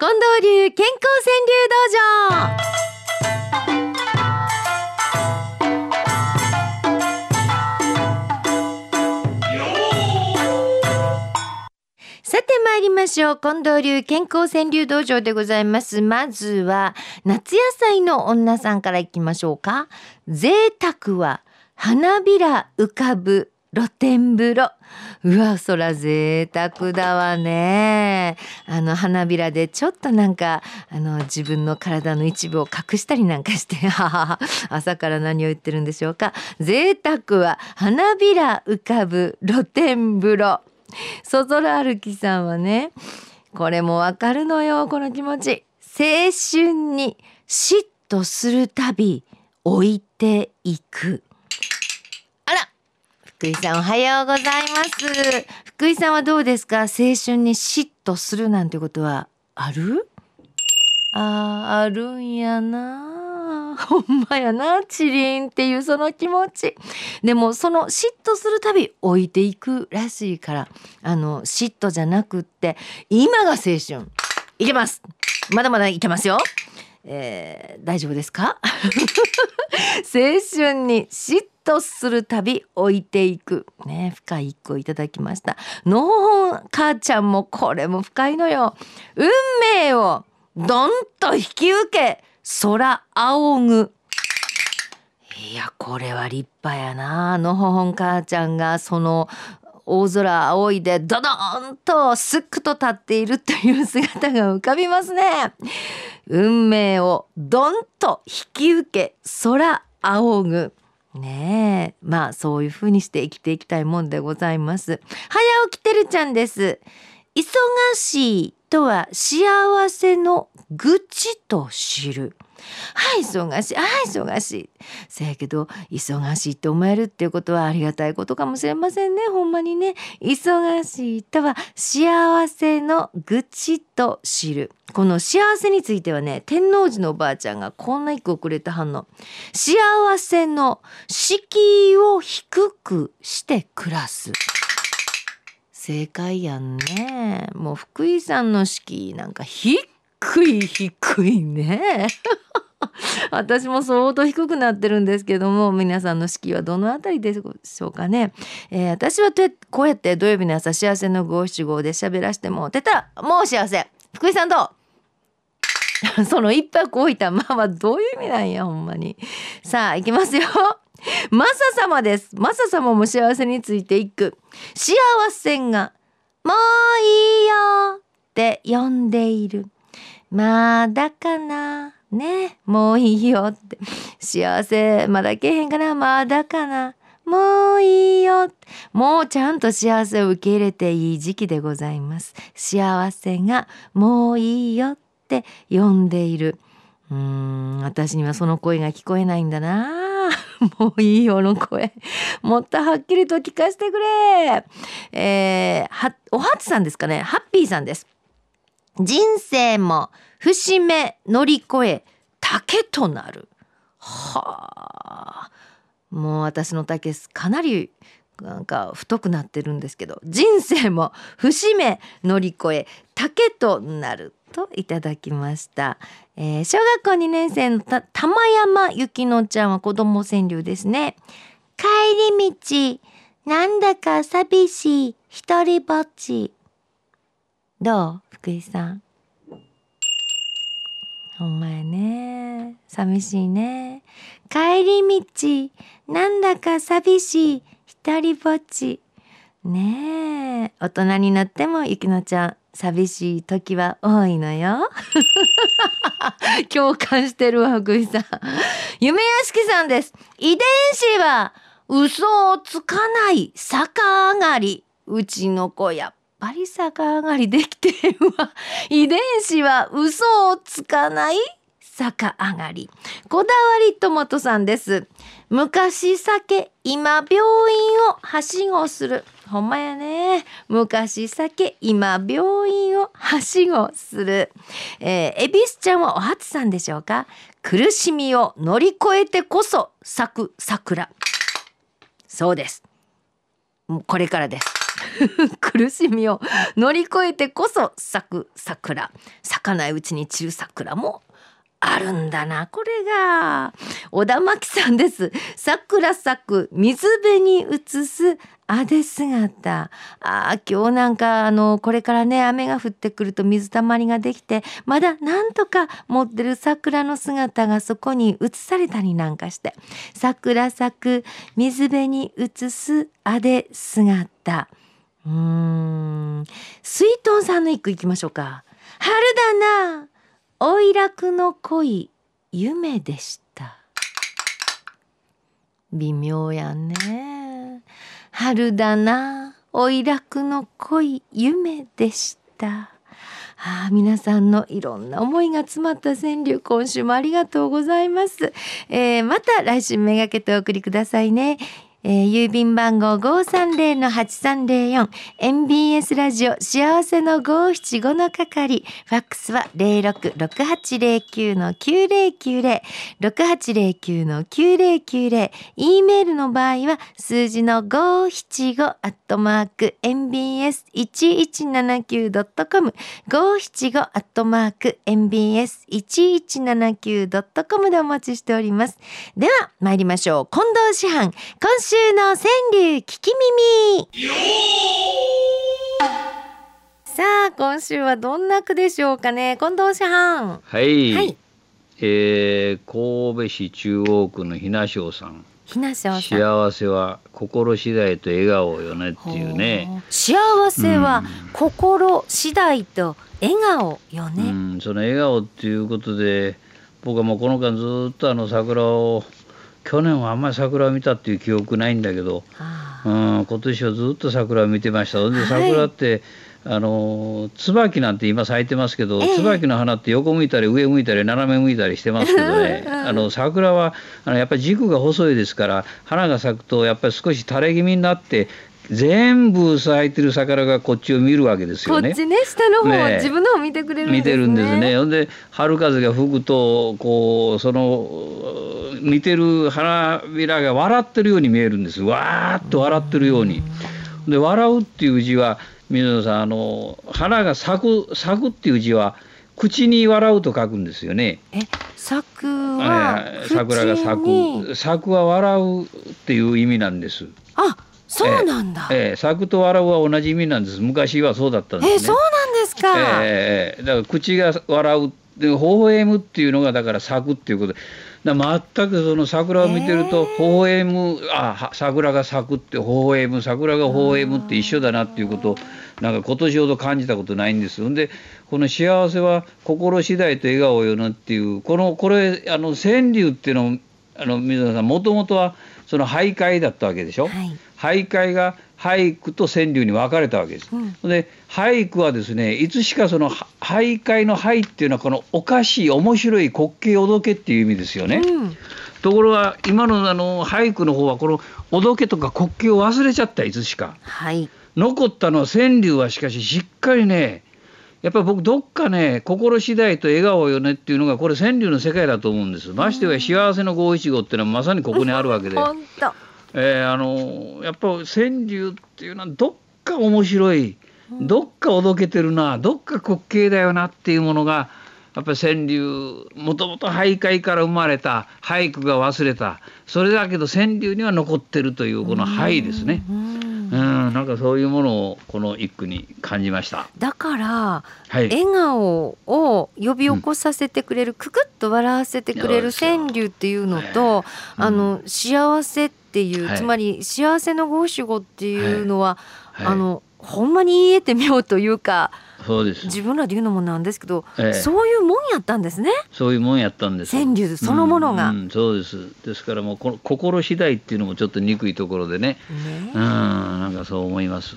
近藤流健康川柳道場。さて参りましょう。近藤流健康川柳道場でございます。まずは夏野菜の女さんからいきましょうか。贅沢は花びら浮かぶ露天風呂。うわそら贅沢だわね。あの花びらでちょっとなんかあの自分の体の一部を隠したりなんかしてははは朝から何を言ってるんでしょうか。贅沢は花びら浮かぶ露天風呂。そぞら歩きさんはねこれもわかるのよこの気持ち。青春に嫉妬するたび置いていく。福井さんおはようございます。福井さんはどうですか？青春に嫉妬するなんてことはある？あーあるんやな。ほんまやなチリンっていうその気持ち。でもその嫉妬するたび置いていくらしいからあの嫉妬じゃなくって今が青春。いけます。まだまだいけますよ。えー大丈夫ですか？青春に嫉妬するたび置いていく。ね深い一個いただきました。のほほん母ちゃんもこれも深いのよ。運命をどんと引き受け空仰ぐ。いやこれは立派やな。のほほん母ちゃんがその大空仰いでドドーンとすっくと立っているという姿が浮かびますね。運命をどんと引き受け空仰ぐ。ねえ。まあそういうふうにして生きていきたいもんでございます。早起きてるちゃんです。忙しいとは幸せの愚痴と知る。はい忙しい。はい忙しい。せやけど忙しいって思えるっていうことはありがたいことかもしれませんね。ほんまにね。忙しいとは幸せの愚痴と知る。この幸せについてはね天王寺のおばあちゃんがこんな一句をくれた反応幸せの敷居を低くして暮らす。正解やんね。もう福井さんの敷居なんか低い低いね。私も相当低くなってるんですけども皆さんの敷居はどのあたりでしょうかね、えー私はこうやって土曜日の朝幸せの五七五で喋らしてもうてたらもう幸せ。福井さんどう？その一泊置いたままどういう意味なんやほんまに。さあ行きますよ。マサ様です。マサ様も幸せについていく。幸せがもういいよって呼んでいる。まだかな？ねもういいよって。幸せまだけへんかな？まだかな？もういいよもうちゃんと幸せを受け入れていい時期でございます。幸せがもういいよって呼んでいる。うーん私にはその声が聞こえないんだな。もういいよの声。もっとはっきりと聞かせてくれ。えー、はおはつさんですかね？ハッピーさんです。人生も節目乗り越え竹となる。はあ。もう私の竹かなりなんか太くなってるんですけど人生も節目乗り越え竹となるといただきました、えー小学校2年生のた玉山ゆきのちゃんは子供川柳ですね。帰り道なんだか寂しい一人ぼっち。どう？福井さん。ほんまやね。寂しいね。帰り道。なんだか寂しい。一人ぼっち。ねえ。大人になってもゆきのちゃん寂しい時は多いのよ。共感してるわ福井さん。夢屋敷さんです。遺伝子は嘘をつかない逆上がり。うちの子やっぱり逆上がりできてるわ。遺伝子は嘘をつかない逆上がり。こだわりトマトさんです。昔酒今病院をはしごする。ほんまやね。昔酒今病院をはしごする。えー、恵比寿ちゃんはお初さんでしょうか？苦しみを乗り越えてこそ咲く桜。そうです。これからです 苦しみを乗り越えてこそ咲く桜。咲かないうちに散る桜もあるんだなこれが。小田真紀さんです。桜咲く水辺に映すあで姿。あ今日なんかあのこれからね雨が降ってくると水たまりができてまだなんとか持ってる桜の姿がそこに映されたりなんかして。桜咲く水辺に映すあで姿。うーん。水遁さんの一句いきましょうか。春だなおい楽の恋夢でした。微妙やね。春だなおい楽の恋夢でした。ああ皆さんのいろんな思いが詰まった川柳今週もありがとうございます、えーまた来週めがけてお送りくださいね。えー郵便番号530-8304 MBS ラジオ幸せの575の係ファックスは066809-9090 6809-9090 E メールの場合は数字の575アットマーク mbs1179.com 575アットマーク mbs1179.com でお待ちしております。では参りましょう。近藤師範今週の川柳聞き耳。さあ今週はどんな句でしょうかね。近藤師範はい、はい。えー神戸市中央区のひなしょうさん。幸せは心次第と笑顔よねっていうね。幸せは心次第と笑顔ようね、ん。その笑顔っていうことで僕はもうこの間ずっとあの桜を去年はあんまり桜を見たっていう記憶ないんだけど、あうん、今年はずっと桜を見てました。ではい。桜って、あの椿なんて今咲いてますけど、ええ。椿の花って横向いたり上向いたり斜め向いたりしてますけどね。うん。あの桜はあのやっぱり軸が細いですから花が咲くとやっぱり少し垂れ気味になって全部咲いてる桜がこっちを見るわけですよねこっ。ちね下の方、ねえ自分の方見てくれるんですね見てるんですね。ほんで春風が吹くとこうその見てる花びらが笑ってるように見えるんです。わーっと笑ってるように。で笑うっていう字は水野さんあの花が咲く咲くっていう字は口に笑うと書くんですよね。え咲くはえー桜が咲く咲くは笑うっていう意味なんです。あそうなんだ、ええー咲くと笑うは同じ意味なんです。昔はそうだったんですね。そうなんですか、ええだから口が笑うで微笑むっていうのがだから咲くっていうことでだ全くその桜を見てると微笑むあは桜が咲くって微笑む桜が微笑むって一緒だなっていうことをなんか今年ほど感じたことないんですよ。でこの幸せは心次第と笑顔よなっていうこのこれあの川柳っていうのをあの水野さんもともとはその俳諧だったわけでしょ。はい俳諧が俳句と川柳に分かれたわけです。うんで俳句はですねいつしかそのは俳諧の俳っていうのはこのおかしい面白い滑稽おどけっていう意味ですよね。うんところが今のあの俳句の方はこのおどけとか滑稽を忘れちゃったいつしか。はい残ったのは川柳はしかししっかりねやっぱり僕どっかね心次第と笑顔よねっていうのがこれ川柳の世界だと思うんです。ましてや幸せの五七五っていうのはまさにここにあるわけで。本当えーあのやっぱ川柳っていうのはどっか面白いどっかおどけてるなどっか滑稽だよなっていうものがやっぱり川柳もともと俳諧から生まれた俳句が忘れたそれだけど川柳には残ってるというこの俳ですね。うんうん、なんかそういうものをこの一句に感じました。だからはい。笑顔を呼び起こさせてくれる、くくっと笑わせてくれる川柳っていうのと、うん。あの幸せっていう、はい。つまり幸せの五七五っていうのは、はい。あのほんまに言えてみようというかそうです。自分らで言うのもなんですけど、ええそういうもんやったんですねそういうもんやったんです。川柳そのものが。うんうんそうです。ですからもうこの心次第っていうのもちょっと憎いところでね。ねうん、なんかそう思います。